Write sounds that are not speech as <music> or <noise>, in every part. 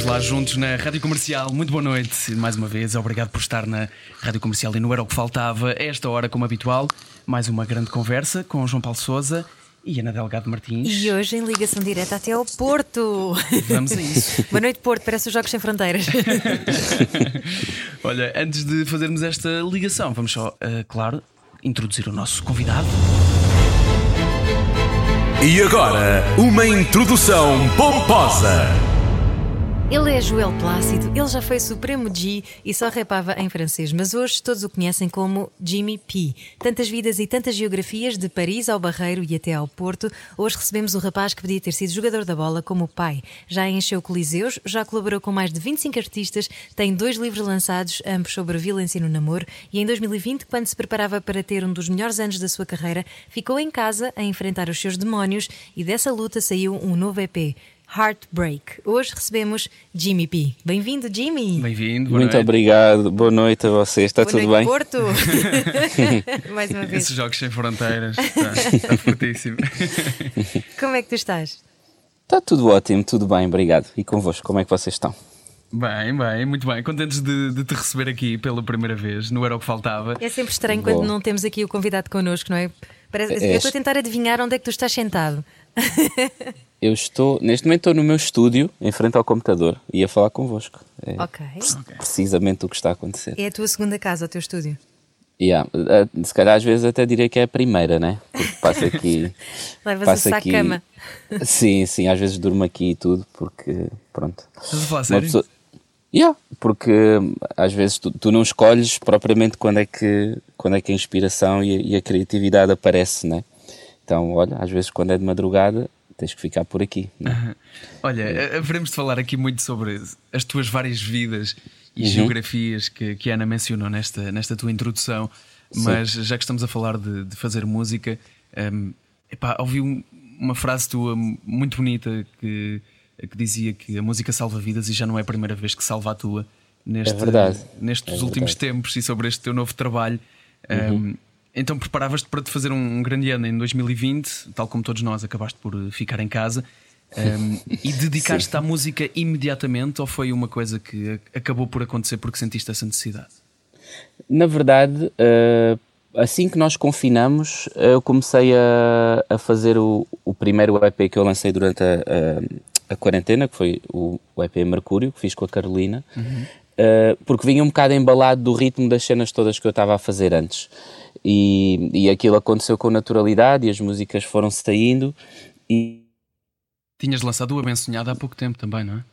Vamos lá juntos na Rádio Comercial. Muito boa noite mais uma vez. Obrigado por estar na Rádio Comercial e não era o que faltava. A esta hora, como habitual, mais uma grande conversa com João Paulo Souza e Ana Delgado Martins. E hoje em ligação direta até ao Porto. Vamos a isso. <laughs> Boa noite, Porto. Parece os Jogos Sem Fronteiras. <laughs> Olha, antes de fazermos esta ligação, vamos só, uh, claro, introduzir o nosso convidado. E agora, uma introdução pomposa. Ele é Joel Plácido, ele já foi Supremo G e só rapava em francês, mas hoje todos o conhecem como Jimmy P. Tantas vidas e tantas geografias, de Paris ao Barreiro e até ao Porto. Hoje recebemos o rapaz que podia ter sido jogador da bola como pai. Já encheu coliseus, já colaborou com mais de 25 artistas, tem dois livros lançados, ambos sobre violência no namoro, e em 2020, quando se preparava para ter um dos melhores anos da sua carreira, ficou em casa a enfrentar os seus demónios e dessa luta saiu um novo EP. Heartbreak. Hoje recebemos Jimmy P. Bem-vindo, Jimmy. Bem-vindo. Muito noite. obrigado. Boa noite a vocês. Está Boa tudo noite, bem? Porto. <laughs> <laughs> Mais uma vez. Esses Jogos Sem Fronteiras. Está, está fortíssimo. <laughs> Como é que tu estás? Está tudo ótimo, tudo bem, obrigado. E convosco, como é que vocês estão? Bem, bem, muito bem. Contentes de, de te receber aqui pela primeira vez. Não era o que faltava. É sempre estranho Boa. quando não temos aqui o convidado connosco, não é? Parece, É. Eu estou a tentar adivinhar onde é que tu estás sentado. Eu estou, neste momento estou no meu estúdio, em frente ao computador, e a falar convosco. É Ok. precisamente o que está a acontecer. É a tua segunda casa, o teu estúdio. Yeah, eh, se calhar às vezes até diria que é a primeira, né? Porque passo aqui. <laughs> Levas passo o saco aqui- cama. <laughs> Sim, sim, às vezes durmo aqui e tudo, porque pronto. Estás a falar sério? pessoa- Yeah, porque hum, às vezes tu, tu não escolhes propriamente quando é que, quando é que a inspiração e a, e a criatividade aparece, né? Então, olha, às vezes quando é de madrugada tens que ficar por aqui. né? Olha, eh, haveremos de falar aqui muito sobre as tuas várias vidas e Uhum. geografias que, que a Ana mencionou nesta, nesta tua introdução, mas já que estamos a falar de, de fazer música, hum, epá, ouvi um- uma frase tua muito bonita que, que dizia que a música salva vidas e já não é a primeira vez que salva a tua neste, É nestes É últimos verdade. tempos e sobre este teu novo trabalho. Uhum. Hum, então preparavas-te para te fazer um grande ano em 2020, tal como todos nós acabaste por eh, ficar em casa. Um, <laughs> e dedicaste-te à música imediatamente ou foi uma coisa que acabou por acontecer porque sentiste essa necessidade? Na verdade, eh, assim que nós confinamos, eh, eu comecei a, a fazer o, o primeiro EP que eu lancei durante a, a- a quarentena, que foi o, o EP Mercúrio, que fiz com a Carolina, eh, porque vinha um bocado embalado do ritmo das cenas todas que eu estava a fazer antes. E, e aquilo aconteceu com naturalidade e as músicas foram saindo. E, Tinhas lançado o Abençonhado há pouco tempo também, não é?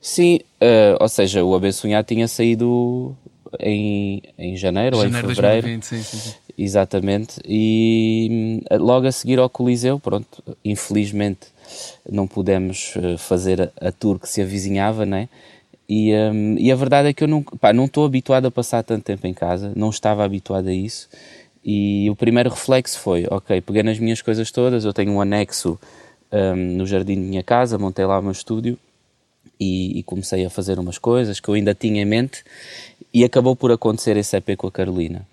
Sim, eh, ou seja, o Abençonhado tinha saído em, em janeiro, ou em fevereiro. 2020, sim, sim, sim. Exatamente. E hum, logo a seguir ao Coliseu, pronto, infelizmente não pudemos eh, fazer a, tour que se avizinhava, né? E, hum, e a verdade é que eu não estou habituado a passar tanto tempo em casa, não estava habituado a isso. E o primeiro reflexo foi: ok, peguei nas minhas coisas todas, eu tenho um anexo hum, no jardim da minha casa, montei lá o meu estúdio e, e comecei a fazer umas coisas que eu ainda tinha em mente e acabou por acontecer esse EP com a Carolina.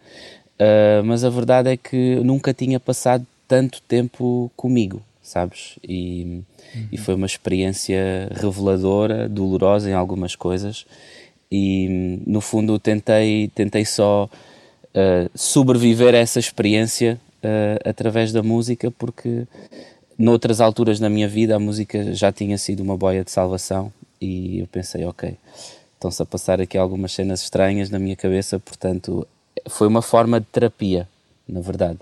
Uh, mas a verdade é que nunca tinha passado tanto tempo comigo, sabes? E, e foi uma experiência reveladora, dolorosa em algumas coisas e no fundo tentei, tentei só sobreviver a essa experiência uh, através da música porque noutras alturas na minha vida a música já tinha sido uma boia de salvação e eu pensei, ok, estão-se a passar aqui algumas cenas estranhas na minha cabeça, portanto foi uma forma de terapia, na verdade.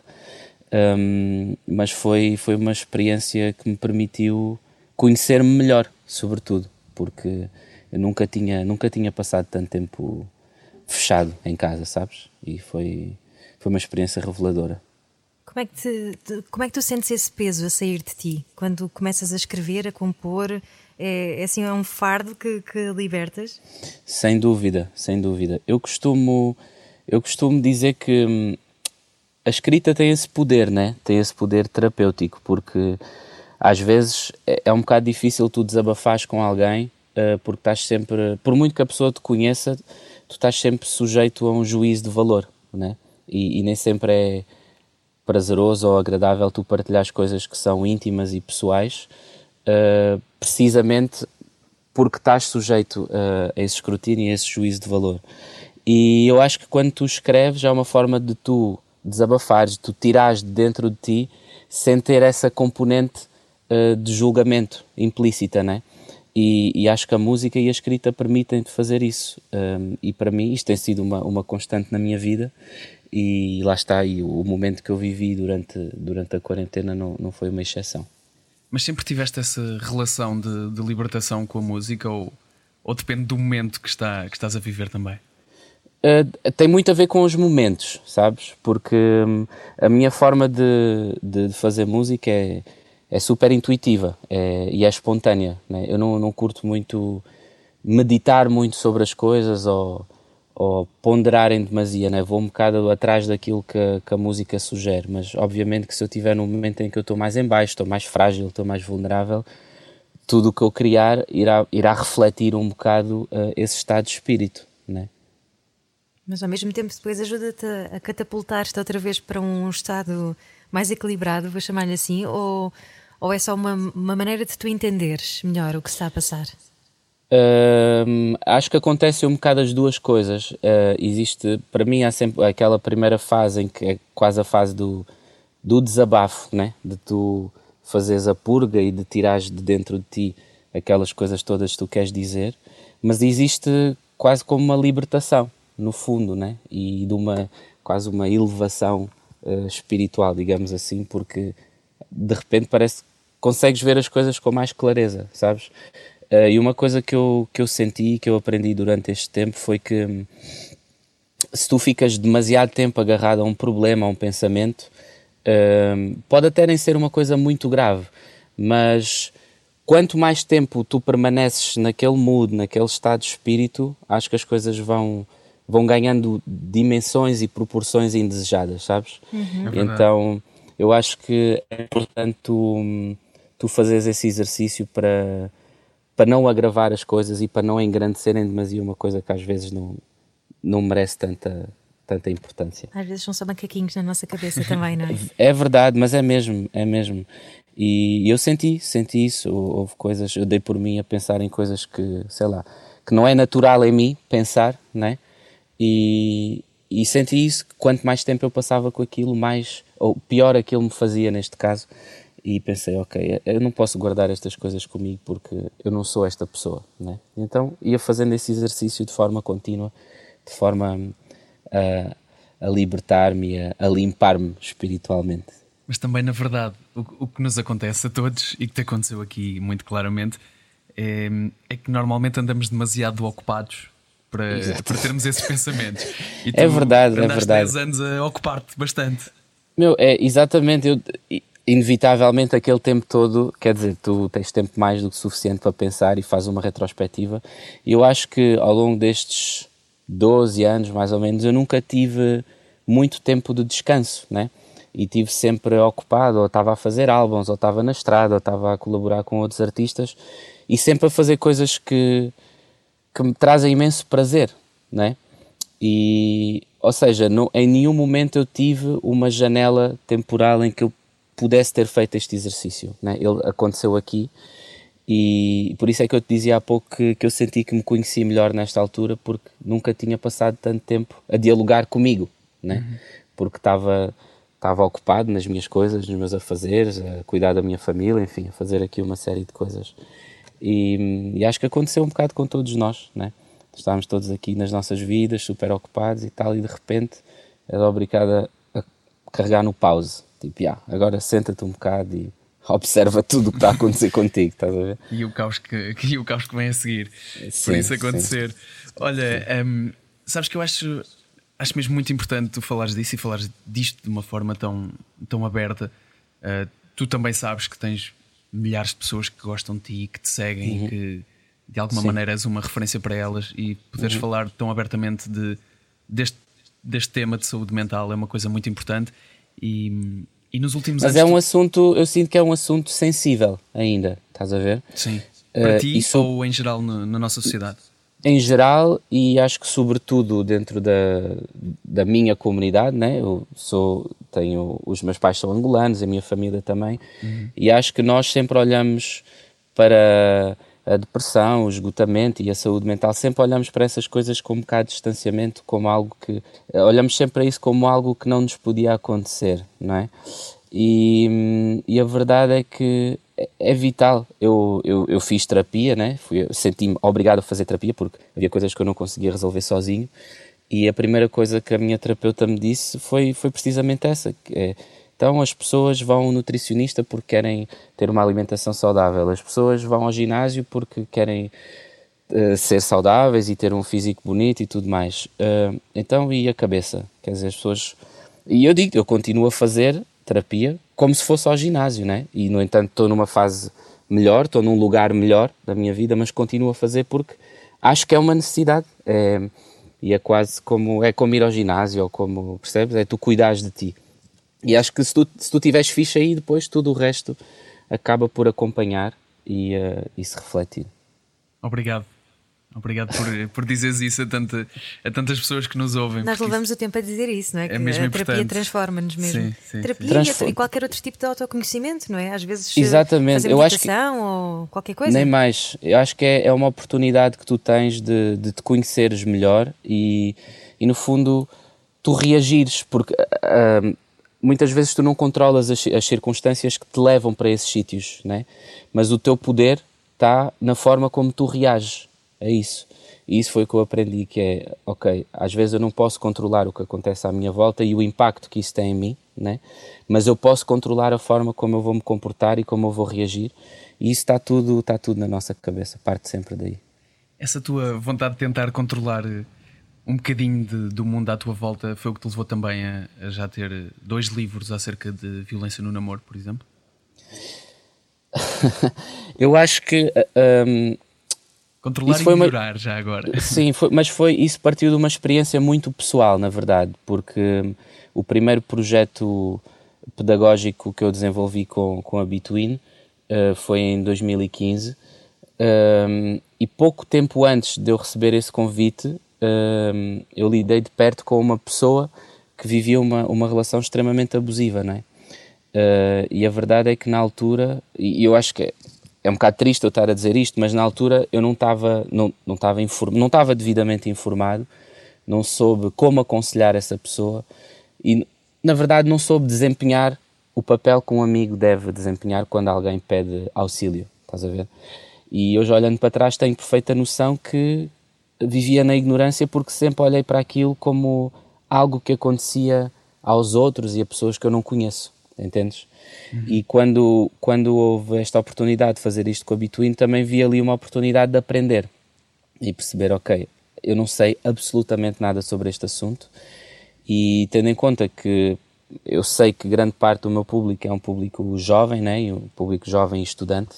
Um, mas foi, foi uma experiência que me permitiu conhecer-me melhor, sobretudo, porque eu nunca tinha, nunca tinha passado tanto tempo fechado em casa, sabes? E foi, foi uma experiência reveladora. Como é, que te- como é que tu sentes esse peso a sair de ti? Quando começas a escrever, a compor, é, é assim, é um fardo que, que libertas? Sem dúvida, sem dúvida. Eu costumo, eu costumo dizer que hum, a escrita tem esse poder, né? Tem esse poder terapêutico, porque às vezes é, é um bocado difícil tu desabafares com alguém, uh, porque estás sempre, por muito que a pessoa te conheça, tu estás sempre sujeito a um juízo de valor, né? E, e nem sempre é prazeroso ou agradável tu partilhar as coisas que são íntimas e pessoais, uh, precisamente porque estás sujeito uh, a esse escrutínio e a esse juízo de valor. E eu acho que quando tu escreves é uma forma de tu desabafares, de tu tirares de dentro de ti sem ter essa componente uh, de julgamento implícita, né? E, e, acho que a música e a escrita permitem-te fazer isso. Um, e para mim isto tem sido uma, uma constante na minha vida e lá está, e o, o momento que eu vivi durante, durante a quarentena não, não foi uma exceção. Mas sempre tiveste essa relação de, de libertação com a música ou, ou depende do momento que, está, que estás a viver também? Uh, tem muito a ver com os momentos, sabes? Porque hum, a minha forma de, de, fazer música é, é super intuitiva é, e é espontânea. Né? Eu não, não curto muito meditar muito sobre as coisas ou, ou ponderar em demasia, né? vou um bocado atrás daquilo que, que, a música sugere, mas obviamente que se eu estiver num momento em que eu estou mais em baixo, estou mais frágil, estou mais vulnerável, tudo o que eu criar irá, irá refletir um bocado uh, esse estado de espírito. Né? Mas ao mesmo tempo depois ajuda-te a catapultar-te outra vez para um estado mais equilibrado, vou chamar-lhe assim, ou, ou é só uma, uma maneira de tu entenderes melhor o que está a passar? Acho que acontece um bocado as duas coisas. Uh, existe, para mim, há sempre aquela primeira fase em que é quase a fase do, do desabafo, né? de tu fazeres a purga e de tirares de dentro de ti aquelas coisas todas que tu queres dizer, mas existe quase como uma libertação, no fundo, né? e de uma quase uma elevação uh, espiritual, digamos assim, porque de repente parece consegues ver as coisas com mais clareza, sabes? Uh, e uma coisa que eu, que eu senti e que eu aprendi durante este tempo foi que hum, se tu ficas demasiado tempo agarrado a um problema, a um pensamento, uh, pode até nem ser uma coisa muito grave, mas quanto mais tempo tu permaneces naquele mood, naquele estado de espírito, acho que as coisas vão, vão ganhando dimensões e proporções indesejadas, sabes? Uhum. É então eu acho que é importante tu, fazeres esse exercício para para não agravar as coisas e para não engrandecerem demasiado uma coisa que às vezes não, não merece tanta, tanta importância. Às vezes são só macaquinhos na nossa cabeça também, não é? <laughs> é verdade, mas é mesmo, é mesmo. E eu senti, senti isso. Houve coisas, eu dei por mim a pensar em coisas que, sei lá, que não é natural em mim pensar, né? E, e senti isso que quanto mais tempo eu passava com aquilo, mais, ou pior aquilo me fazia neste caso e pensei, ok, eu não posso guardar estas coisas comigo porque eu não sou esta pessoa, né? Então ia fazendo esse exercício de forma contínua, de forma a, a libertar-me, a, a limpar-me espiritualmente. Mas também, na verdade, o, o, que nos acontece a todos e que te aconteceu aqui muito claramente é, é que normalmente andamos demasiado ocupados para, para termos esses pensamentos. E é verdade, é verdade. 10 anos a ocupar-te bastante. Meu, é exatamente. Eu, inevitavelmente aquele tempo todo, quer dizer, tu tens tempo mais do que suficiente para pensar e fazes uma retrospectiva. E eu acho que ao longo destes 12 anos, mais ou menos, eu nunca tive muito tempo de descanso, né? E tive sempre ocupado, ou estava a fazer álbuns, ou estava na estrada, ou estava a colaborar com outros artistas, e sempre a fazer coisas que, que me trazem imenso prazer, né? E, ou seja, não, em nenhum momento eu tive uma janela temporal em que eu pudesse ter feito este exercício. Né? Ele aconteceu aqui e por isso é que eu te dizia há pouco que, que eu senti que me conhecia melhor nesta altura porque nunca tinha passado tanto tempo a dialogar comigo, né? Uhum. porque estava estava ocupado nas minhas coisas, nos meus afazeres, a cuidar da minha família, enfim, a fazer aqui uma série de coisas. E, e acho que aconteceu um bocado com todos nós, né? Estávamos todos aqui nas nossas vidas, super ocupados e tal, e de repente era obrigado a, a carregar no pause Tipo, yeah, agora senta-te um bocado e observa tudo o que está a acontecer contigo, estás a ver? E o caos que, <laughs> e o caos que vem a seguir. Sim, por isso acontecer. Sim. Olha, um, sabes que eu acho, acho mesmo muito importante tu falares disso e falares disto de uma forma tão, tão aberta. Uh, tu também sabes que tens milhares de pessoas que gostam de ti, que te seguem, uhum. que de alguma Sim. maneira és uma referência para elas e poderes uhum. falar tão abertamente de, deste, deste tema de saúde mental é uma coisa muito importante E, e nos últimos Mas anos. é um assunto, eu sinto que é um assunto sensível ainda, estás a ver? Sim. Para Eh, ti e sou- ou em geral no- na nossa sociedade? em geral e acho que sobretudo dentro da, da minha comunidade, né? Eu sou tenho os meus pais são angolanos, a minha família também, e acho que nós sempre olhamos para a depressão, o esgotamento e a saúde mental, sempre olhamos para essas coisas com um bocado de distanciamento, como algo que olhamos sempre a isso como algo que não nos podia acontecer, não é? E, hum, e a verdade é que é- é vital. Eu, eu, eu fiz terapia, né? Senti-me obrigado a fazer terapia porque havia coisas que eu não conseguia resolver sozinho. E a primeira coisa que a minha terapeuta me disse foi, foi precisamente essa: que é, então as pessoas vão ao nutricionista porque querem ter uma alimentação saudável, as pessoas vão ao ginásio porque querem eh, ser saudáveis e ter um físico bonito e tudo mais. Eh, então, e a cabeça? Quer dizer, as pessoas. E eu digo, eu continuo a fazer terapia como se fosse ao ginásio, né? E, no entanto, estou numa fase melhor, estou num lugar melhor da minha vida, mas continuo a fazer porque acho que é uma necessidade. É, e é quase como, é como ir ao ginásio, ou como, percebes? É tu cuidares de ti. E acho que se tu, se tu tiveres ficha aí, depois tudo o resto acaba por acompanhar e, eh, e se refletir. Obrigado. Obrigado por, por dizeres isso a, tanta, a tantas pessoas que nos ouvem. Nós levamos o tempo a dizer isso, não é? Que mesmo a terapia importante. transforma-nos mesmo. Sim, sim, terapia sim. e Transfor- outro- e qualquer outro tipo de autoconhecimento, não é? Às vezes eh, Exatamente. fazer Eu acho que- meditação ou qualquer coisa. Nem mais. Eu acho que é, é uma oportunidade que tu tens de, de te conheceres melhor e, e, no fundo, tu reagires, porque ah, muitas vezes tu não controlas as, as circunstâncias que te levam para esses sítios, né? mas o teu poder está na forma como tu reages a isso. E isso foi o que eu aprendi, que é, ok, às vezes eu não posso controlar o que acontece à minha volta e o impacto que isso tem em mim, né? mas eu posso controlar a forma como eu vou me comportar e como eu vou reagir. E isso está tudo, está tudo na nossa cabeça, parte sempre daí. Essa tua vontade de tentar controlar eh, um bocadinho de- do mundo à tua volta foi o que te levou também a, a já ter dois livros acerca de violência no namoro, por exemplo? <laughs> Eu acho que ah, hum, Controlar Isso e foi uma- melhorar já agora. <laughs> Sim, foi- mas foi isso partiu de uma experiência muito pessoal, na verdade, porque hum, o primeiro projeto pedagógico que eu desenvolvi com, com a Between uh, foi em 2015 um, e pouco tempo antes de eu receber esse convite um, eu lidei de perto com uma pessoa que vivia uma, uma relação extremamente abusiva, não é? Uh, e a verdade é que na altura, e eu acho que é, é um bocado triste eu estar a dizer isto, mas na altura eu não estava não, não estava não estava devidamente informado, não soube como aconselhar essa pessoa e na verdade não soube desempenhar o papel que um amigo deve desempenhar quando alguém pede auxílio, estás a ver? E hoje olhando para trás tenho perfeita noção que vivia na ignorância porque sempre olhei para aquilo como algo que acontecia aos outros e a pessoas que eu não conheço, entendes? E quando, quando houve esta oportunidade de fazer isto com a Between, também vi ali uma oportunidade de aprender e perceber, ok, eu não sei absolutamente nada sobre este assunto e tendo em conta que eu sei que grande parte do meu público é um público jovem, né? e um público jovem e estudante,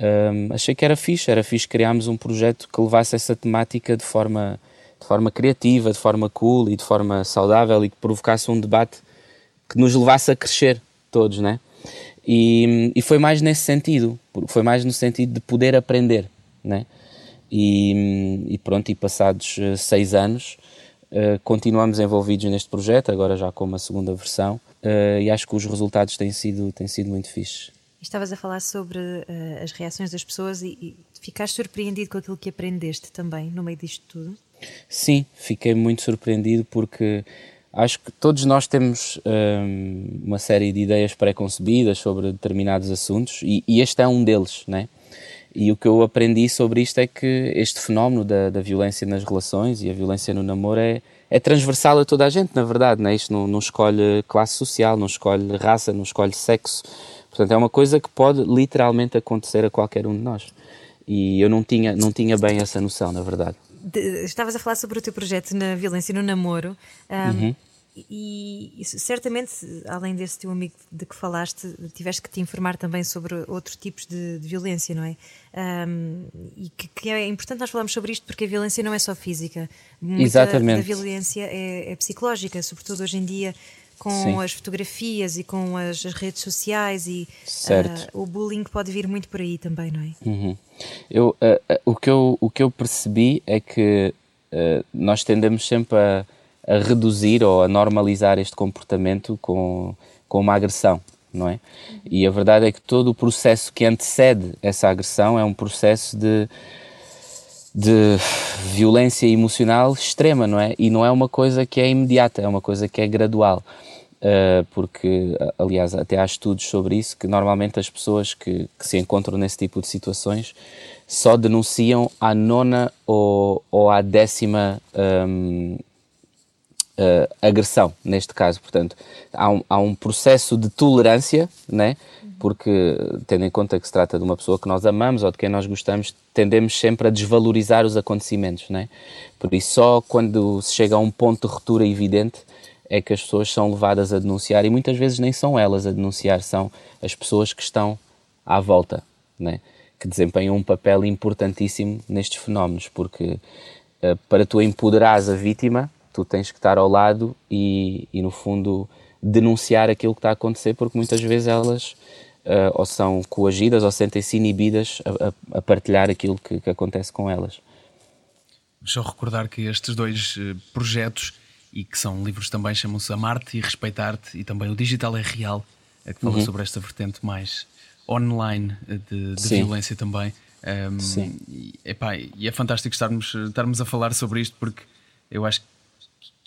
hum, achei que era fixe, era fixe criarmos um projeto que levasse essa temática de forma, de forma criativa, de forma cool e de forma saudável e que provocasse um debate que nos levasse a crescer todos, né? E, e foi mais nesse sentido, foi mais no sentido de poder aprender, né? E, e pronto, e passados eh, seis anos eh, continuamos envolvidos neste projeto, agora já com uma segunda versão, eh, e acho que os resultados têm sido, têm sido muito fixes. Estavas a falar sobre eh, as reações das pessoas e, e ficaste surpreendido com aquilo que aprendeste também no meio disto tudo? Sim, fiquei muito surpreendido porque acho que todos nós temos hum, uma série de ideias pré-concebidas sobre determinados assuntos e, e este é um deles, né? E o que eu aprendi sobre isto é que este fenómeno da, da violência nas relações e a violência no namoro é, é transversal a toda a gente, na verdade, né? Isto não, não escolhe classe social, não escolhe raça, não escolhe sexo. Portanto, é uma coisa que pode literalmente acontecer a qualquer um de nós. E eu não tinha, não tinha bem essa noção, na verdade. De- estavas a falar sobre o teu projeto na violência no namoro. ahm, Uhum. E, e certamente, além desse teu amigo de que falaste, tiveste que te informar também sobre outros tipos de, de violência, não é? Ahm, e que, que é importante nós falarmos sobre isto porque a violência não é só física. Muita Exatamente. da violência é, é psicológica, sobretudo hoje em dia. com Sim. as fotografias e com as, redes sociais e Certo. ah, o bullying pode vir muito por aí também, não é? Uhum. Eu, uh, uh, o, que eu, o que eu percebi é que uh, nós tendemos sempre a, a reduzir ou a normalizar este comportamento com, com uma agressão, não é? E a verdade é que todo o processo que antecede essa agressão é um processo de, de violência emocional extrema, não é? E não é uma coisa que é imediata, é uma coisa que é gradual. Uh, porque, aliás, até há estudos sobre isso, que normalmente as pessoas que, que se encontram nesse tipo de situações só denunciam à nona ou, ou à décima um, uh, agressão, neste caso. Portanto, há um, há um processo de tolerância, né? porque, tendo em conta que se trata de uma pessoa que nós amamos ou de quem nós gostamos, tendemos sempre a desvalorizar os acontecimentos. Né? Por isso, só quando se chega a um ponto de ruptura evidente é que as pessoas são levadas a denunciar e muitas vezes nem são elas a denunciar, são as pessoas que estão à volta, né? que desempenham um papel importantíssimo nestes fenómenos, porque uh, para tu empoderares a vítima, tu tens que estar ao lado e, e, no fundo, denunciar aquilo que está a acontecer, porque muitas vezes elas uh, ou são coagidas ou sentem-se inibidas a, a, a, partilhar aquilo que, que, acontece com elas. Só recordar que estes dois uh, projetos, e que são livros também, chamam-se Amarte e Respeitar-te, e também o Digital é Real, é que fala uhum. sobre esta vertente mais online de, de violência também. Um, Sim. E, epá, e é fantástico estarmos, estarmos a falar sobre isto porque eu acho que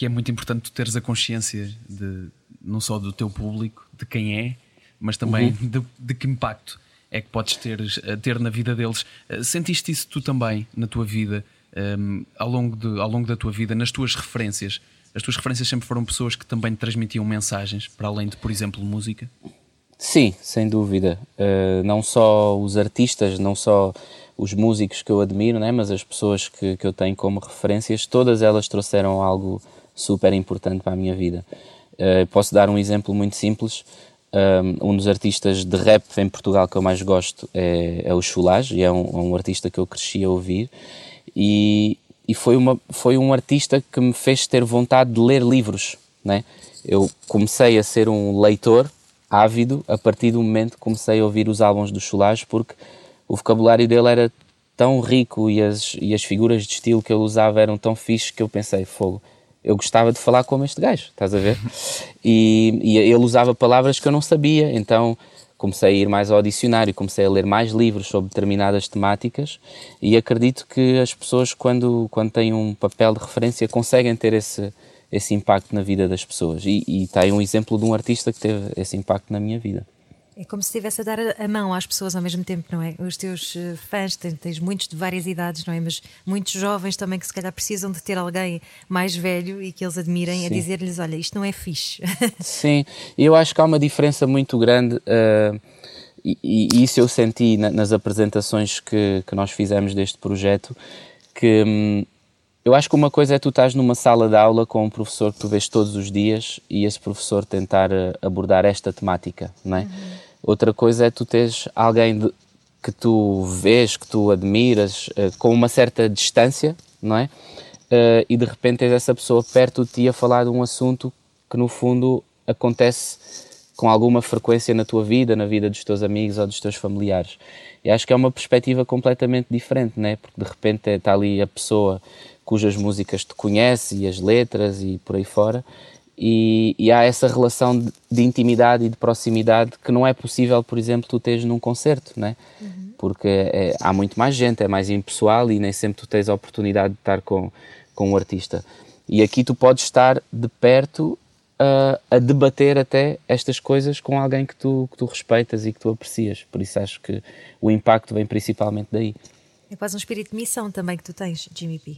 é muito importante tu teres a consciência de não só do teu público, de quem é, mas também uhum. de, de, que impacto é que podes ter, ter na vida deles. Sentiste isso tu também na tua vida, um, ao, longo de, ao longo da tua vida, nas tuas referências? As tuas referências sempre foram pessoas que também transmitiam mensagens, para além de, por exemplo, música? Sim, sem dúvida. Uh, não só os artistas, não só os músicos que eu admiro, né, mas as pessoas que, que eu tenho como referências, todas elas trouxeram algo super importante para a minha vida. Uh, posso dar um exemplo muito simples. Um, um dos artistas de rap em Portugal que eu mais gosto é, é o Chulage, e é um, um, artista que eu cresci a ouvir. E, e foi, uma, foi um artista que me fez ter vontade de ler livros. Né? Eu comecei a ser um leitor ávido a partir do momento que comecei a ouvir os álbuns do Chulage, porque o vocabulário dele era tão rico e as, e as figuras de estilo que ele usava eram tão fixes que eu pensei, fogo, eu gostava de falar como este gajo, estás a ver? <laughs> E, e ele usava palavras que eu não sabia, então comecei a ir mais ao dicionário, comecei a ler mais livros sobre determinadas temáticas e acredito que as pessoas, quando, quando têm um papel de referência, conseguem ter esse, esse impacto na vida das pessoas. E, e está aí um exemplo de um artista que teve esse impacto na minha vida. É como se estivesse a dar a mão às pessoas ao mesmo tempo, não é? Os teus eh, fãs, tens, tens, muitos de várias idades, não é? Mas muitos jovens também que se calhar precisam de ter alguém mais velho e que eles admirem Sim. a dizer-lhes: olha, isto não é fixe. <laughs> Sim, eu acho que há uma diferença muito grande. Uh, e, e, isso eu senti na, nas apresentações que, que nós fizemos deste projeto, que hum, eu acho que uma coisa é tu estás numa sala de aula com um professor que tu vês todos os dias e esse professor tentar eh, abordar esta temática, não é? Uhum. Outra coisa é tu teres alguém de, que tu vês, que tu admiras, uh, com uma certa distância, não é? Uh, e de repente tens essa pessoa perto de ti a falar de um assunto que no fundo acontece com alguma frequência na tua vida, na vida dos teus amigos ou dos teus familiares. E acho que é uma perspectiva completamente diferente, né? Porque de repente está ali a pessoa cujas músicas tu conheces e as letras e por aí fora. E, e, há essa relação de, de, intimidade e de proximidade que não é possível, por exemplo, tu teres num concerto, né? Uhum. Porque é, há muito mais gente, é mais impessoal e nem sempre tu tens a oportunidade de estar com, com um artista. E aqui tu podes estar de perto uh, a debater até estas coisas com alguém que tu, que tu respeitas e que tu aprecias. Por isso acho que o impacto vem principalmente daí. É quase um espírito de missão também que tu tens, Jimmy P.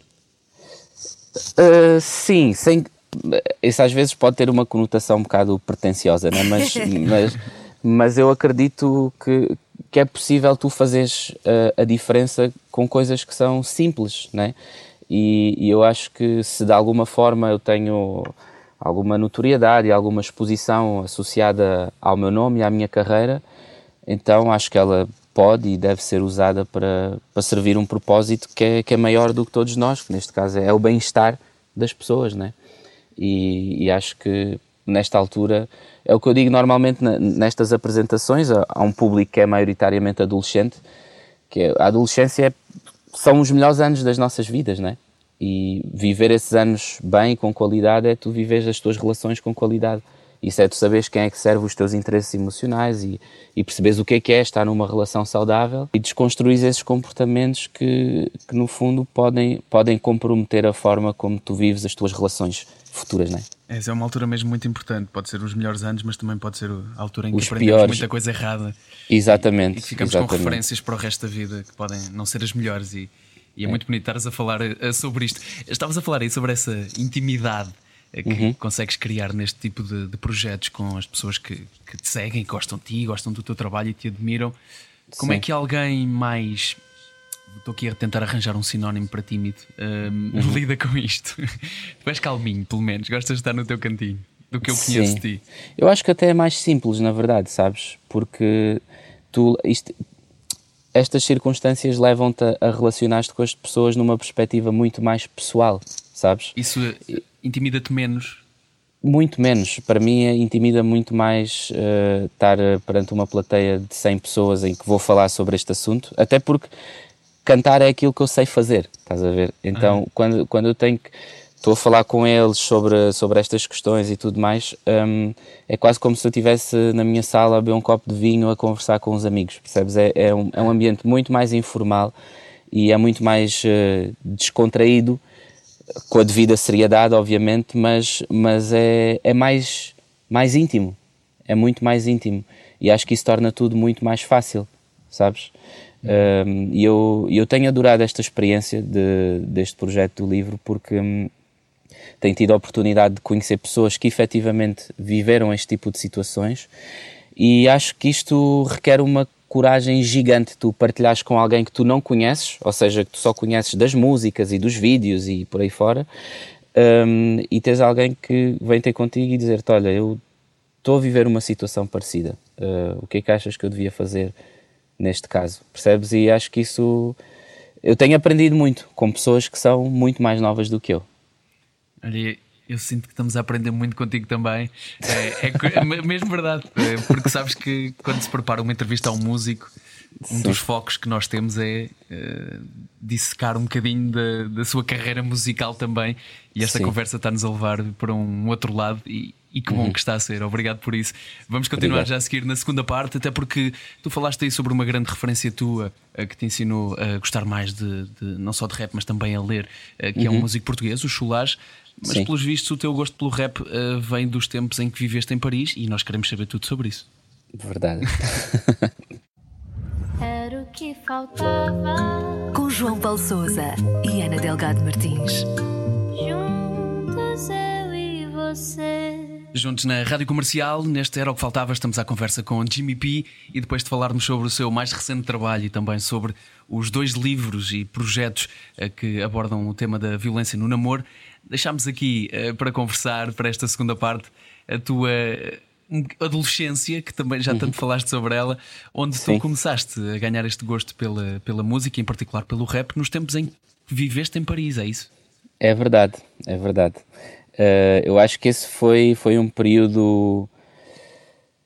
Uh, sim, sem, isso às vezes pode ter uma conotação um bocado pretenciosa, né? mas, <laughs> mas, mas eu acredito que, que é possível tu fazeres uh, a diferença com coisas que são simples, né? E, e, eu acho que se de alguma forma eu tenho alguma notoriedade, alguma exposição associada ao meu nome e à minha carreira, então acho que ela pode e deve ser usada para, para servir um propósito que é, que é maior do que todos nós, que neste caso é o bem-estar das pessoas, né? E, e, acho que nesta altura, é o que eu digo normalmente nestas apresentações, há um público que é maioritariamente adolescente, que é, a adolescência é, são os melhores anos das nossas vidas, não é? E viver esses anos bem, com qualidade, é tu viveres as tuas relações com qualidade. Isso é tu saberes quem é que serve os teus interesses emocionais e, e perceberes o que é que é estar numa relação saudável e desconstruir esses comportamentos que, que, no fundo, podem, podem comprometer a forma como tu vives as tuas relações futuras, não é? Essa é uma altura mesmo muito importante. Pode ser os melhores anos, mas também pode ser a altura em que os aprendemos piores. muita coisa errada. Exatamente. E, e que ficamos exatamente. com referências para o resto da vida que podem não ser as melhores. E, e é, é, muito bonito estares a falar uh, sobre isto. Estavas a falar aí sobre essa intimidade que uhum. consegues criar neste tipo de, de, projetos com as pessoas que, que te seguem, gostam de ti, gostam do teu trabalho e te admiram. Como é Sim. é que alguém mais. Estou aqui a tentar arranjar um sinónimo para tímido. Um, uhum. <laughs> Lida com isto. <laughs> tu és calminho, pelo menos. Gostas de estar no teu cantinho, do que eu conheço Sim. de ti. Eu acho que até é mais simples, na verdade, sabes? Porque tu. Isto, estas circunstâncias levam-te a relacionar-te com as pessoas numa perspectiva muito mais pessoal, sabes? Isso intimida-te menos? Muito menos. Para mim, intimida muito mais uh, estar uh, perante uma plateia de 100 pessoas em que vou falar sobre este assunto, até porque cantar é aquilo que eu sei fazer, estás a ver? Então, quando, quando eu tenho que. Estou a falar com eles sobre, sobre estas questões e tudo mais. Um, é quase como se eu estivesse na minha sala a beber um copo de vinho a conversar com os amigos, percebes? É, é, um, é um ambiente muito mais informal e é muito mais uh, descontraído com a devida seriedade, obviamente, mas, mas é, é mais, mais íntimo. É muito mais íntimo. E acho que isso torna tudo muito mais fácil, sabes? Um, e eu, eu tenho adorado esta experiência de, deste projeto do livro porque hum, tenho tido a oportunidade de conhecer pessoas que efetivamente viveram este tipo de situações e acho que isto requer uma coragem gigante tu partilhares com alguém que tu não conheces, ou seja, que tu só conheces das músicas e dos vídeos e por aí fora, um, e tens alguém que vem ter contigo e dizer-te: Olha, eu estou a viver uma situação parecida, uh, o que é que achas que eu devia fazer neste caso? Percebes? E acho que isso. Eu tenho aprendido muito com pessoas que são muito mais novas do que eu. Olha, eu sinto que estamos a aprender muito contigo também. É, é, é mesmo verdade, é, porque sabes que quando se prepara uma entrevista a um músico, um Sim. dos focos que nós temos é uh, dissecar um bocadinho da, da, sua carreira musical também. E esta Sim. conversa está-nos a levar para um outro lado. E, e que bom uhum. que está a ser, obrigado por isso. Vamos continuar obrigado. já a seguir na segunda parte, até porque tu falaste aí sobre uma grande referência tua que te ensinou a gostar mais de, de, não só de rap, mas também a ler, que uhum. é um uhum. músico português, o Chulage. Mas, Sim. pelos vistos, o teu gosto pelo rap uh, vem dos tempos em que viveste em Paris e nós queremos saber tudo sobre isso. Verdade. <laughs> Era o que faltava. Com João Paulo Souza e Ana Delgado Martins. Juntos eu e você. Juntos na Rádio Comercial, neste Era o que Faltava, estamos à conversa com Jimmy P e depois de falarmos sobre o seu mais recente trabalho e também sobre os dois livros e projetos uh, que abordam o tema da violência no namoro, deixámos aqui uh, para conversar para esta segunda parte a tua adolescência, que também já tanto uhum. falaste sobre ela, onde Sim. tu começaste a ganhar este gosto pela, pela música, em particular pelo rap, nos tempos em que viveste em Paris, é isso? É verdade, é verdade. Uh, eu acho que esse foi, foi um período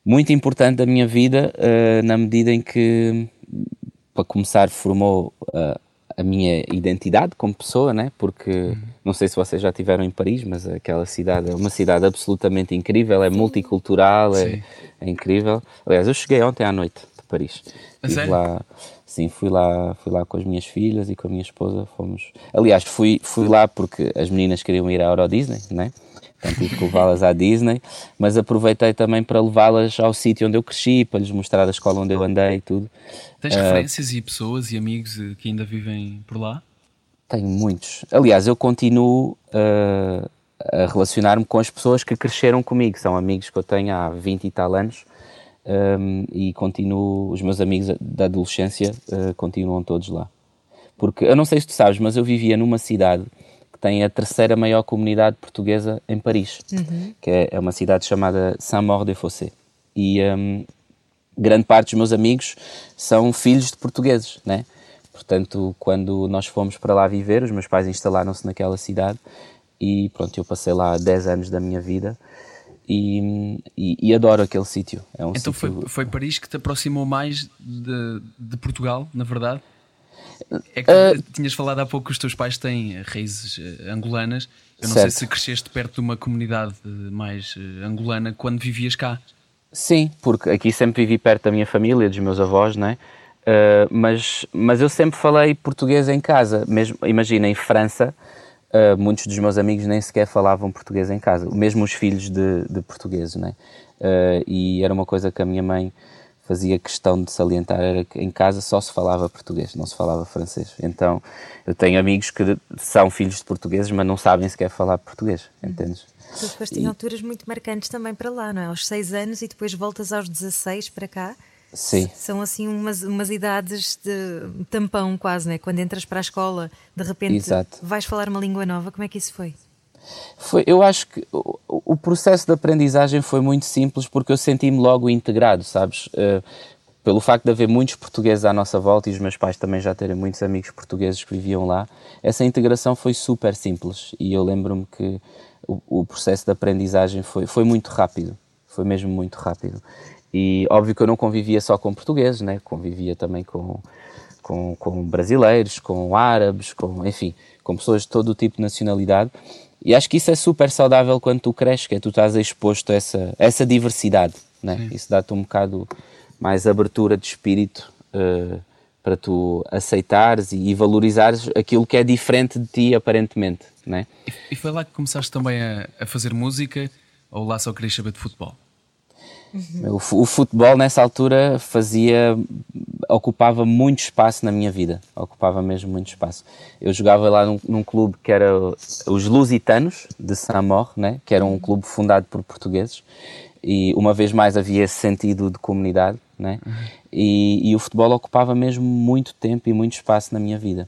muito importante da minha vida, uh, na medida em que, para começar, formou uh, a minha identidade como pessoa, né? porque uhum. não sei se vocês já estiveram em Paris, mas aquela cidade é uma cidade absolutamente incrível, é multicultural, é, é, incrível. Aliás, eu cheguei ontem à noite de Paris. Estive lá, sim, fui lá, fui lá com as minhas filhas e com a minha esposa, fomos. Aliás, fui, fui lá porque as meninas queriam ir à Euro Disney, né? Então tive que levá-las à Disney, mas aproveitei também para levá-las ao sítio onde eu cresci, para lhes mostrar a escola onde eu andei e tudo. Tens uh, referências e pessoas e amigos eh, que ainda vivem por lá? Tenho muitos. Aliás, eu continuo uh, a relacionar-me com as pessoas que cresceram comigo, são amigos que eu tenho há 20 e tal anos. Um, e continuo, os meus amigos da adolescência uh, continuam todos lá. Porque eu não sei se tu sabes, mas eu vivia numa cidade tem a terceira maior comunidade portuguesa em Paris, uhum. que é, é, uma cidade chamada Saint-Maur-des-Fossés. E um, grande parte dos meus amigos são filhos de portugueses, né? Portanto, quando nós fomos para lá viver, os meus pais instalaram-se naquela cidade e pronto, eu passei lá 10 anos da minha vida e, e, e adoro aquele sítio. É um então sítio... foi, foi Paris que te aproximou mais de, de Portugal, na verdade? É que uh, tinhas falado há pouco que os teus pais têm raízes uh, angolanas. Eu não certo. sei se cresceste perto de uma comunidade mais uh, angolana quando vivias cá. Sim, porque aqui sempre vivi perto da minha família, dos meus avós, não é? Uh, mas, mas eu sempre falei português em casa. Mesmo, imagina, em França, uh, muitos dos meus amigos nem sequer falavam português em casa, mesmo os filhos de, de portugueses, né? Uh, e era uma coisa que a minha mãe fazia questão de salientar, era que em casa só se falava português, não se falava francês. Então, eu tenho amigos que são filhos de portugueses, mas não sabem sequer falar português, entendes? Tu foste em alturas muito marcantes também para lá, não é? Aos 6 anos e depois voltas aos 16 para cá. Sim. São assim umas, umas idades de tampão quase, né? Quando entras para a escola, de repente Exato. vais falar uma língua nova. Como é que isso foi? Foi, eu acho que o, o processo de aprendizagem foi muito simples porque eu senti-me logo integrado, sabes? Uh, pelo facto de haver muitos portugueses à nossa volta e os meus pais também já terem muitos amigos portugueses que viviam lá, essa integração foi super simples e eu lembro-me que o, o, processo de aprendizagem foi, foi muito rápido, foi mesmo muito rápido. E óbvio que eu não convivia só com portugueses, né? convivia também com, com, com brasileiros, com árabes, com, enfim, com pessoas de todo o tipo de nacionalidade. E acho que isso é super saudável quando tu cresces, que é tu estás exposto a essa, essa diversidade. Né? Isso dá-te um bocado mais abertura de espírito uh, para tu aceitares e, e, valorizares aquilo que é diferente de ti, aparentemente. Né? E, e foi lá que começaste também a, a fazer música ou lá só querias saber de futebol? Uhum. O, futebol nessa altura fazia ocupava muito espaço na minha vida, ocupava mesmo muito espaço. Eu jogava lá num, num clube que era os Lusitanos de Saint-Maur, né? que era um clube fundado por portugueses e uma vez mais havia esse sentido de comunidade, né? Uhum. E, e, o futebol ocupava mesmo muito tempo e muito espaço na minha vida.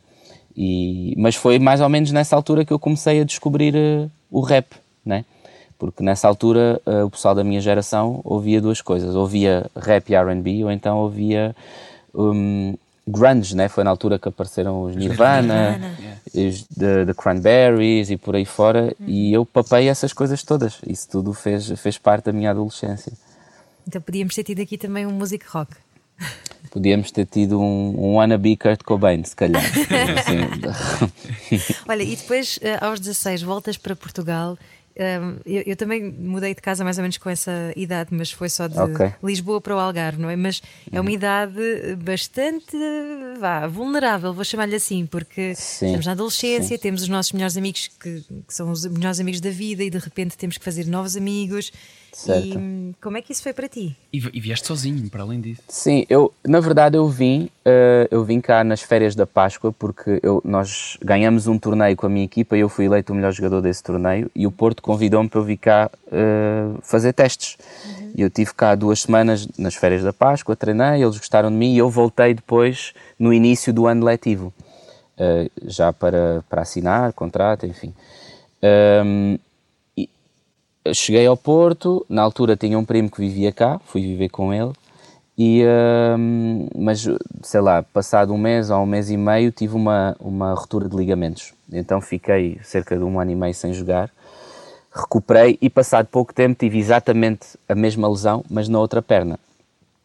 E, mas foi mais ou menos nessa altura que eu comecei a descobrir uh, o rap, né? Porque nessa altura uh, o pessoal da minha geração ouvia duas coisas, ouvia rap e R&B ou então ouvia um, grunge, né? foi na altura que apareceram os Nirvana, os the, the Cranberries e por aí fora hum. e eu papei essas coisas todas, isso tudo fez, fez parte da minha adolescência. Então podíamos ter tido aqui também um music rock. Podíamos ter tido um, um wannabe Kurt Cobain, se calhar. <laughs> Olha, e depois, eh, aos 16, voltas para Portugal eu, eu, também mudei de casa mais ou menos com essa idade, mas foi só de okay. Lisboa para o Algarve, não é? Mas é uma uhum. idade bastante vá, vulnerável, vou chamar-lhe assim, porque sim, estamos na adolescência, sim. temos os nossos melhores amigos que, que, são os melhores amigos da vida e de repente temos que fazer novos amigos. Certo. E hum, como é que isso foi para ti? E, e vieste sozinho, para além disso? Sim, eu na verdade eu vim, uh, eu vim cá nas férias da Páscoa porque eu, nós ganhamos um torneio com a minha equipa e eu fui eleito o melhor jogador desse torneio e o Porto convidou-me para eu vir cá uh, fazer testes. Uhum. E eu tive cá duas semanas nas férias da Páscoa, treinei, eles gostaram de mim e eu voltei depois no início do ano letivo, uh, já para, para assinar contrato, enfim. Um, cheguei ao Porto, na altura tinha um primo que vivia cá, fui viver com ele, e, uh, mas sei lá, passado um mês ou um mês e meio tive uma, uma ruptura de ligamentos, então fiquei cerca de um ano e meio sem jogar, recuperei e passado pouco tempo tive exatamente a mesma lesão, mas na outra perna.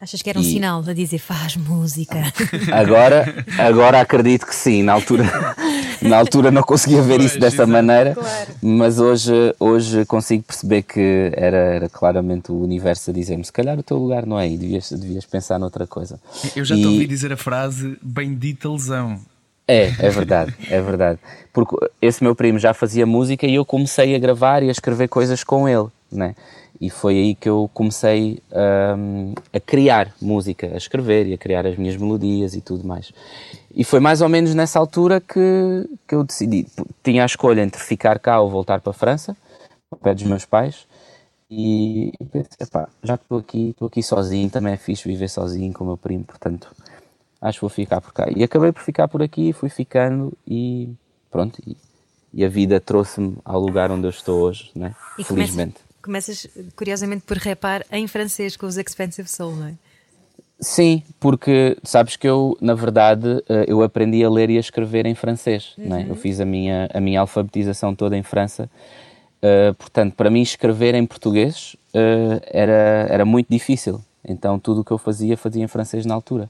Achas que era um e... sinal a dizer faz música? <laughs> Agora, agora acredito que sim. Na altura, <laughs> na altura não conseguia ver isso dessa maneira, claro. mas hoje, hoje consigo perceber que era, era claramente o universo a dizer-me: se calhar o teu lugar não é aí, devias, devias pensar noutra coisa. Eu já e... te ouvi dizer a frase bendita lesão. É, é verdade, é verdade. Porque esse meu primo já fazia música e eu comecei a gravar e a escrever coisas com ele, né? E foi aí que eu comecei um, a criar música, a escrever e a criar as minhas melodias e tudo mais. E foi mais ou menos nessa altura que, que eu decidi. Tinha a escolha entre ficar cá ou voltar para a França, ao pé dos meus pais. E pensei, epá, já que estou aqui, estou aqui sozinho, também é fixe viver sozinho com o meu primo, portanto, acho que vou ficar por cá. E acabei por ficar por aqui, fui ficando e pronto. E, e a vida trouxe-me ao lugar onde eu estou hoje, né? E felizmente. Começa começas curiosamente por rapar em francês com os Expensive Soul, não é? Sim, porque sabes que eu, na verdade, eh, eu aprendi a ler e a escrever em francês. Uhum. Eu fiz a minha, a minha alfabetização toda em França. Uh, portanto, para mim, escrever em português uh, era, era muito difícil. Então tudo o que eu fazia, fazia em francês na altura.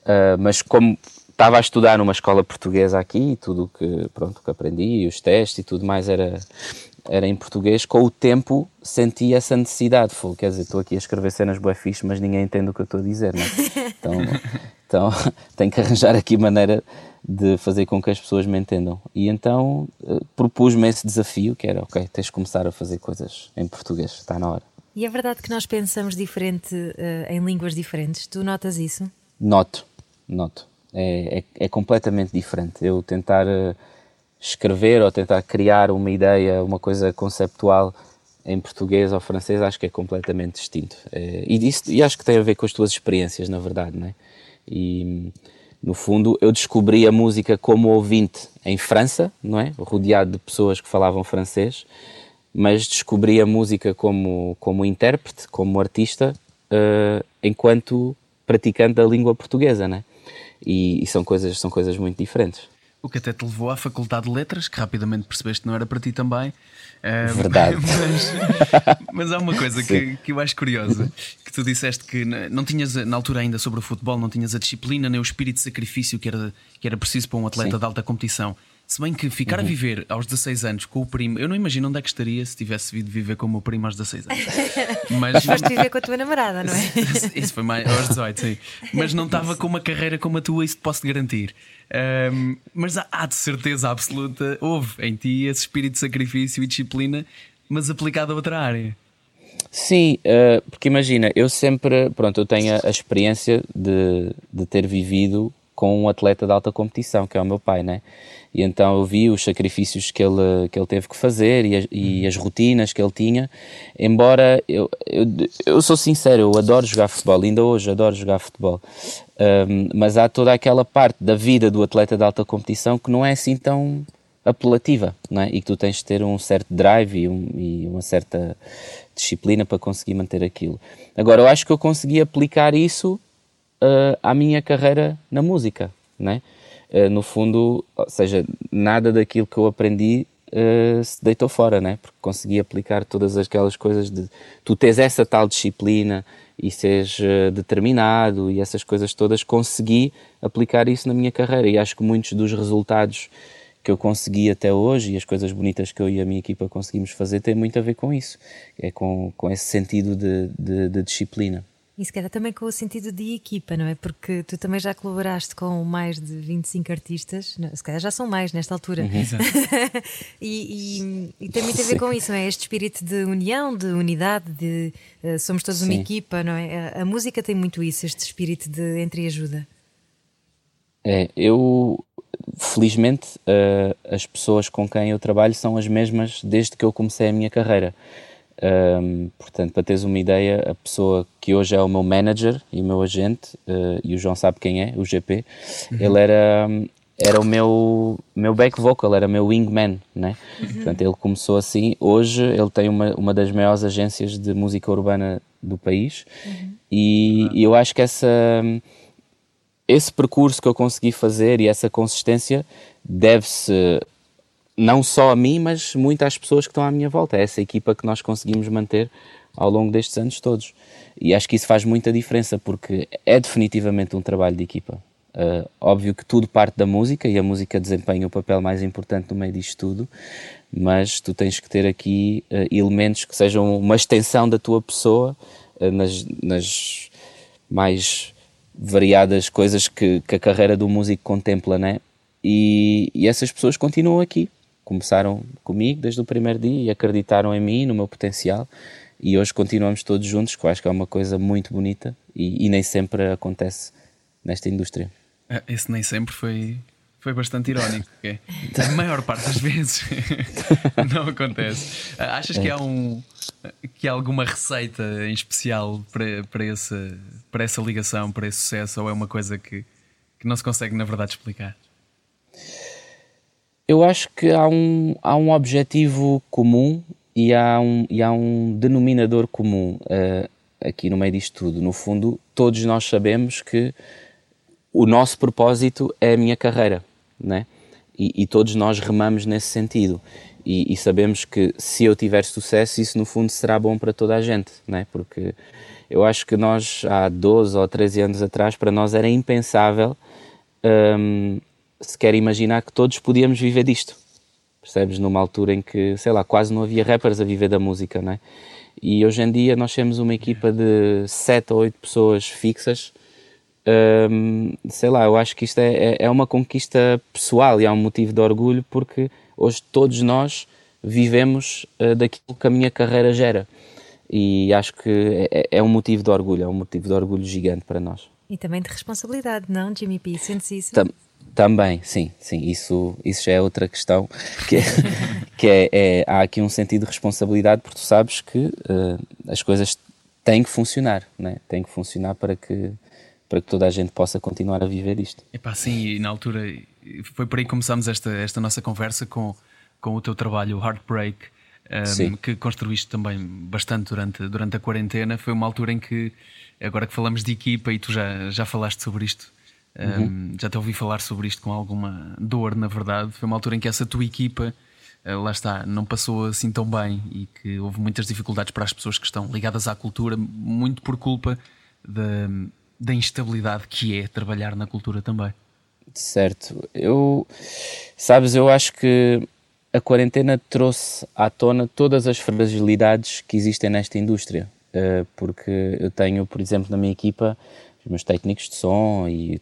Uh, mas como estava a estudar numa escola portuguesa aqui, tudo que, pronto, que aprendi, os testes e tudo mais era, era em português, com o tempo senti essa necessidade. Foi, quer dizer, estou aqui a escrever cenas bué fixe, mas ninguém entende o que eu estou a dizer, não é? <laughs> Então, então <laughs> tenho que arranjar aqui maneira de fazer com que as pessoas me entendam. E então uh, propus-me esse desafio, que era, ok, tens de começar a fazer coisas em português, está na hora. E é verdade que nós pensamos diferente uh, em línguas diferentes? Tu notas isso? Noto, noto. É, é, é completamente diferente. Eu tentar uh, escrever ou tentar criar uma ideia, uma coisa conceptual em português ou francês, acho que é completamente distinto. É, e, isso, e acho que tem a ver com as tuas experiências, na verdade, não é? E no fundo, eu descobri a música como ouvinte em França, não é? Rodeado de pessoas que falavam francês, mas descobri a música como, como intérprete, como artista, uh, enquanto praticante da língua portuguesa, né? E, e, são, coisas, são coisas muito diferentes. O que até te levou à Faculdade de Letras, que rapidamente percebeste que não era para ti também. Verdade. <laughs> Mas, mas há uma coisa que, que eu acho curiosa: que tu disseste que não tinhas, na altura ainda sobre o futebol, não tinhas a disciplina nem o espírito de sacrifício que era, que era preciso para um atleta Sim. de alta competição. Se bem que ficar uhum. a viver aos 16 anos com o primo, eu não imagino onde é que estaria se tivesse vindo viver com o meu primo aos 16 anos. <laughs> Mas foste viver <laughs> com a tua namorada, não é? Isso foi mais aos 18, sim. Mas não estava com uma carreira como a tua, isso te posso garantir. Um, mas há, há, de certeza absoluta, houve em ti esse espírito de sacrifício e disciplina, mas aplicado a outra área. Sim, uh, porque imagina, eu sempre, pronto, eu tenho a, experiência de, de ter vivido com um atleta de alta competição, que é o meu pai, né? E então eu vi os sacrifícios que ele, que ele teve que fazer e, as, e as rotinas que ele tinha. Embora eu, eu, eu sou sincero, eu adoro jogar futebol, ainda hoje adoro jogar futebol. Um, mas há toda aquela parte da vida do atleta de alta competição que não é assim tão apelativa, não é? E que tu tens de ter um certo drive e, um, e, uma certa disciplina para conseguir manter aquilo. Agora, eu acho que eu consegui aplicar isso uh, à minha carreira na música, não é? Uh, no fundo, ou seja, nada daquilo que eu aprendi uh, se deitou fora, né? Porque consegui aplicar todas aquelas coisas de tu tens essa tal disciplina, e seres eh, determinado e essas coisas todas, consegui aplicar isso na minha carreira e acho que muitos dos resultados que eu consegui até hoje e as coisas bonitas que eu e a minha equipa conseguimos fazer têm muito a ver com isso, é com, com esse sentido de, de, de disciplina. E se calhar também com o sentido de equipa, não é? Porque tu também já colaboraste com mais de 25 artistas, não, se calhar já são mais nesta altura. Uhum. <laughs> e, e, e, tem muito a ver com isso, não é? Este espírito de união, de unidade, de uh, somos todos Sim. uma equipa, não é? A, a, música tem muito isso, este espírito de entreajuda. É, eu felizmente uh, as pessoas com quem eu trabalho são as mesmas desde que eu comecei a minha carreira. Um, portanto, para teres uma ideia, a pessoa que hoje é o meu manager e o meu agente, uh, e o João sabe quem é, o GP, uhum. ele era, era o meu, meu back vocal, era meu wingman, né? Uhum. Portanto, ele começou assim. Hoje ele tem uma, uma das maiores agências de música urbana do país uhum. e, e eu acho que essa, esse percurso que eu consegui fazer e essa consistência deve-se não só a mim, mas muito às pessoas que estão à minha volta. É essa equipa que nós conseguimos manter ao longo destes anos todos. E acho que isso faz muita diferença, porque é definitivamente um trabalho de equipa. Uh, óbvio que tudo parte da música e a música desempenha o papel mais importante no meio disto tudo, mas tu tens que ter aqui uh, elementos que sejam uma extensão da tua pessoa uh, nas, nas, mais variadas coisas que, que, a carreira do músico contempla, né? E, e essas pessoas continuam aqui começaram comigo desde o primeiro dia e acreditaram em mim, no meu potencial. E hoje continuamos todos juntos, que eu acho que é uma coisa muito bonita e, e nem sempre acontece nesta indústria. Ah, esse nem sempre foi, foi bastante irónico. É. <laughs> A maior parte das vezes <laughs> não acontece. Ah, achas que há, um, que há alguma receita em especial para, para, essa, para essa ligação, para esse sucesso, ou é uma coisa que, que não se consegue, na verdade, explicar? Eu acho que há um, há um objetivo comum e há um, e há um denominador comum uh, aqui no meio disto tudo. No fundo, todos nós sabemos que o nosso propósito é a minha carreira, né? E, e todos nós remamos nesse sentido. E, e, sabemos que se eu tiver sucesso, isso no fundo será bom para toda a gente, né? porque eu acho que nós, há 12 ou 13 anos atrás, para nós era impensável um, sequer imaginar que todos podíamos viver disto. Percebes? Numa altura em que, sei lá, quase não havia rappers a viver da música, né? E hoje em dia nós temos uma equipa de 7 ou 8 pessoas fixas. Um, sei lá, eu acho que isto é, é, é uma conquista pessoal e é um motivo de orgulho porque hoje todos nós vivemos uh, daquilo que a minha carreira gera. E acho que é, é, é, um motivo de orgulho, é um motivo de orgulho gigante para nós. E também de responsabilidade, não, Jimmy P? Sentes isso? Tam também, sim, sim, isso, isso já é outra questão, <laughs> que, é, que é, é, há aqui um sentido de responsabilidade porque tu sabes que uh, as coisas têm que funcionar, né? têm que funcionar para que, para que toda a gente possa continuar a viver isto. Epá, sim, e na altura foi por aí que começámos esta, esta nossa conversa com, com o teu trabalho, o Heartbreak, um, que construíste também bastante durante, durante a quarentena. Foi uma altura em que, agora que falamos de equipa e tu já, já falaste sobre isto, um, uhum. já te ouvi falar sobre isto com alguma dor, na verdade. Foi uma altura em que essa tua equipa, uh, lá está, não passou assim tão bem e que houve muitas dificuldades para as pessoas que estão ligadas à cultura, muito por culpa da, da instabilidade que é trabalhar na cultura também. Certo, eu sabes, eu acho que a quarentena trouxe à tona todas as fragilidades que existem nesta indústria, uh, porque eu tenho, por exemplo, na minha equipa os meus técnicos de som e o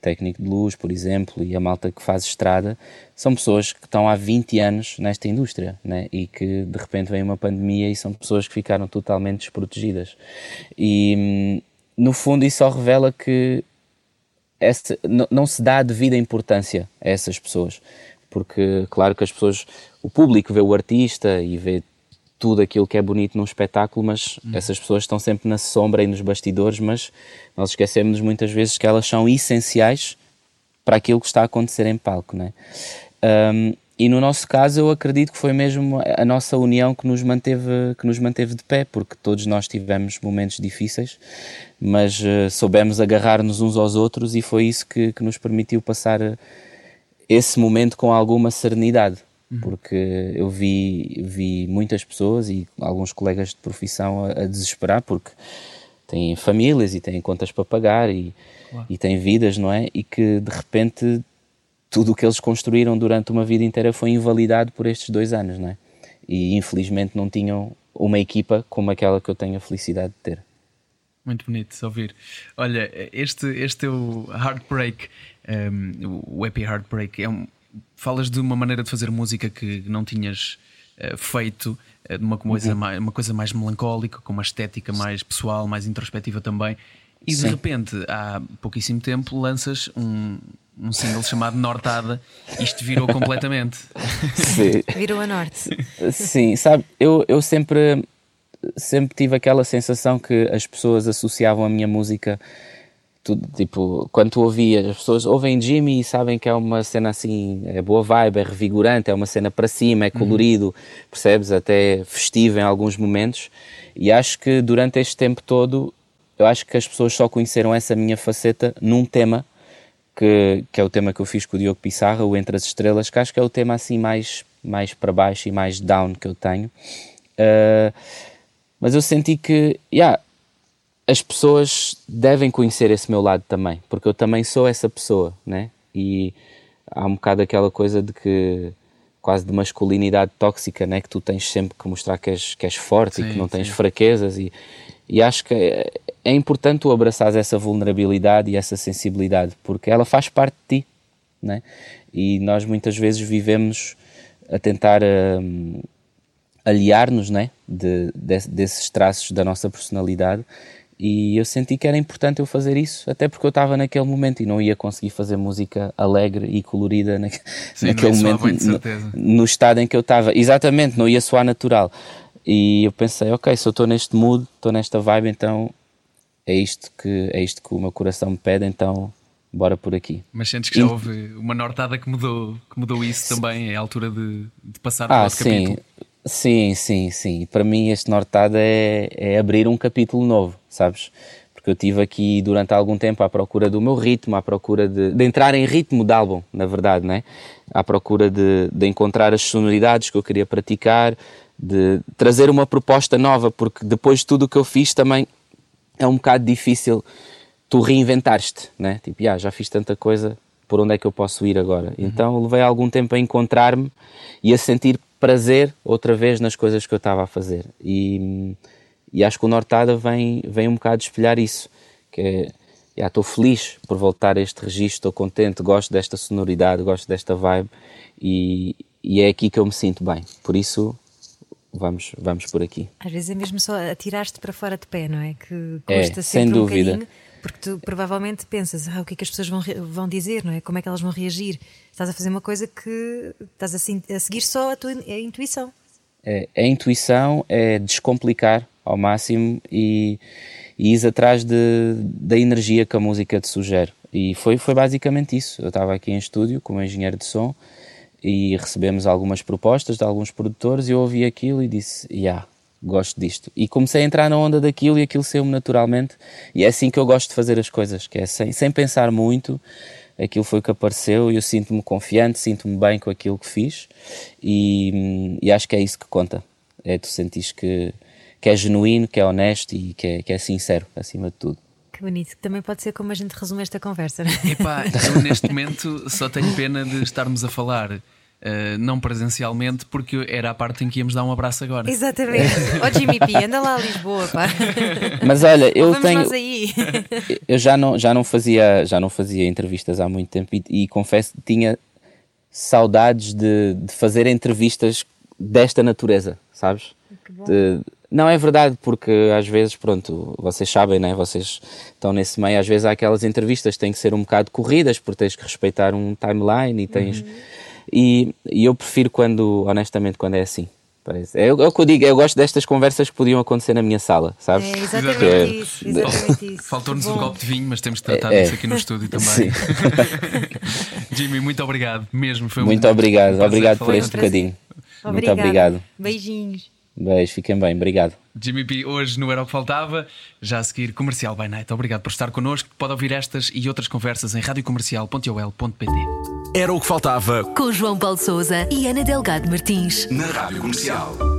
técnico, de luz, por exemplo, e a malta que faz estrada, são pessoas que estão há 20 anos nesta indústria né? e que de repente vem uma pandemia e são pessoas que ficaram totalmente desprotegidas. E hum, no fundo isso só revela que essa, não se dá a devida importância a essas pessoas. Porque, claro que as pessoas, o público vê o artista e vê tudo aquilo que é bonito num espetáculo, mas hum. essas pessoas estão sempre na sombra e nos bastidores, mas nós esquecemos muitas vezes que elas são essenciais para aquilo que está a acontecer em palco, né? Um, e no nosso caso eu acredito que foi mesmo a nossa união que nos manteve que nos manteve de pé porque todos nós tivemos momentos difíceis mas uh, soubemos agarrar-nos uns aos outros e foi isso que, que nos permitiu passar esse momento com alguma serenidade uhum. porque eu vi vi muitas pessoas e alguns colegas de profissão a, a desesperar porque têm famílias e têm contas para pagar e, claro. e têm vidas não é e que de repente tudo o que eles construíram durante uma vida inteira foi invalidado por estes dois anos, não é? E infelizmente não tinham uma equipa como aquela que eu tenho a felicidade de ter. Muito bonito de ouvir. Olha, este, este é o Heartbreak, um, o Happy Heartbreak, é um, falas de uma maneira de fazer música que não tinhas uh, feito, uh, de uma coisa, uhum. mais, uma coisa mais melancólica, com uma estética mais pessoal, mais introspectiva também. E de Sim. repente, há pouquíssimo tempo, lanças um, um single chamado Nortada, isto virou completamente. <laughs> Sim. Virou a norte. Sim, sabe, eu, eu sempre, sempre tive aquela sensação que as pessoas associavam a minha música. Tudo, tipo, quando tu ouvias, as pessoas ouvem Jimmy e sabem que é uma cena assim, é boa vibe, é revigorante, é uma cena para cima, é colorido, uhum. percebes? Até festivo em alguns momentos. E acho que durante este tempo todo, eu acho que as pessoas só conheceram essa minha faceta num tema que, que é o tema que eu fiz com o Diogo Pissarra, o Entre as Estrelas, que acho que é o tema assim mais, mais para baixo e mais down que eu tenho. Uh, mas eu senti que, yeah, as pessoas devem conhecer esse meu lado também, porque eu também sou essa pessoa, né? E há um bocado aquela coisa de que quase de masculinidade tóxica, né? Que tu tens sempre que mostrar que és, que és forte sim, e que não tens sim. fraquezas e, e acho que é, é importante tu abraçar essa vulnerabilidade e essa sensibilidade, porque ela faz parte de ti, né? E nós muitas vezes vivemos a tentar um, aliar-nos, né? De, de, desses traços da nossa personalidade. E eu senti que era importante eu fazer isso, até porque eu estava naquele momento e não ia conseguir fazer música alegre e colorida na, Sim, <laughs> naquele momento, no, no estado em que eu estava. Exatamente, não ia soar natural. E eu pensei, ok, se eu estou neste mood, estou nesta vibe, então é isto que é isto que o meu coração me pede, então bora por aqui. Mas sentes que já houve uma nortada que mudou, que mudou isso também, é a altura de, de passar para ah, sim. capítulo. Sim, sim, sim. Para mim este nortada é, é abrir um capítulo novo, sabes? Porque eu tive aqui durante algum tempo à procura do meu ritmo, à procura de, de entrar em ritmo de álbum, na verdade, né? à procura de, de encontrar as sonoridades que eu queria praticar, de trazer uma proposta nova, porque depois de tudo o que eu fiz também é um bocado difícil tu reinventares-te, né? Tipo, ah, já fiz tanta coisa, por onde é que eu posso ir agora? Uhum. Então levei algum tempo a encontrar-me e a sentir prazer outra vez nas coisas que eu estava a fazer. E, e acho que o Nortada vem, vem um bocado espelhar isso, que é, estou feliz por voltar a este registro, estou contente, gosto desta sonoridade, gosto desta vibe e, e é aqui que eu me sinto bem. Por isso, vamos, vamos por aqui. Às vezes é mesmo só atirar-te para fora de pé, não é? Que é, custa é, sem dúvida. Um porque tu provavelmente pensas, ah, o que é que as pessoas vão, vão dizer, não é? Como é que elas vão reagir? Estás a fazer uma coisa que estás a, a seguir só a tua a intuição. É, a intuição é descomplicar ao máximo e, e ir atrás de, da energia que a música te sugere. E foi, foi basicamente isso. Eu estava aqui em estúdio como engenheiro de som e recebemos algumas propostas de alguns produtores e eu ouvi aquilo e disse, yeah, gosto disto. E comecei a entrar na onda daquilo e aquilo saiu-me naturalmente e é assim que eu gosto de fazer as coisas, que é sem, sem pensar muito, aquilo foi o que apareceu e eu sinto-me confiante, sinto-me bem com aquilo que fiz e, e, acho que é isso que conta. É tu sentires que, que é genuíno, que é honesto e que é, que é sincero, acima de tudo. Que bonito. Também pode ser como a gente resume esta conversa. Epá, eu neste momento só tenho pena de estarmos a falar. Uh, não presencialmente, porque era a parte em que íamos dar um abraço agora. Exatamente. <laughs> Ó oh, Jimmy P, anda lá a Lisboa, pá. Mas olha, eu Vamos tenho. <laughs> eu já não, já, não fazia, já não fazia entrevistas há muito tempo e, e confesso que tinha saudades de, de fazer entrevistas desta natureza, sabes? De, não é verdade, porque às vezes, pronto, vocês sabem, né? Vocês estão nesse meio, às vezes há aquelas entrevistas que têm que ser um bocado corridas, porque tens que respeitar um timeline e tens. Uhum. E, e, eu prefiro quando, honestamente, quando é assim. É, é, o que eu digo, eu gosto destas conversas que podiam acontecer na minha sala, sabes? É exatamente é, isso. Exatamente isso. Faltou-nos um copo de vinho, mas temos de tratar é, disso aqui no estúdio também. <laughs> Jimmy, muito obrigado mesmo. Foi muito um, obrigado, obrigado por este bocadinho. Muito obrigado. Beijinhos. Beijo, fiquem bem, obrigado. Jimmy P, hoje no Era o que Faltava, já a seguir Comercial by Night. Obrigado por estar connosco. Pode ouvir estas e outras conversas em radiocomercial.ol.pt. Era o que faltava com João Paulo Souza e Ana Delgado Martins na Rádio Comercial.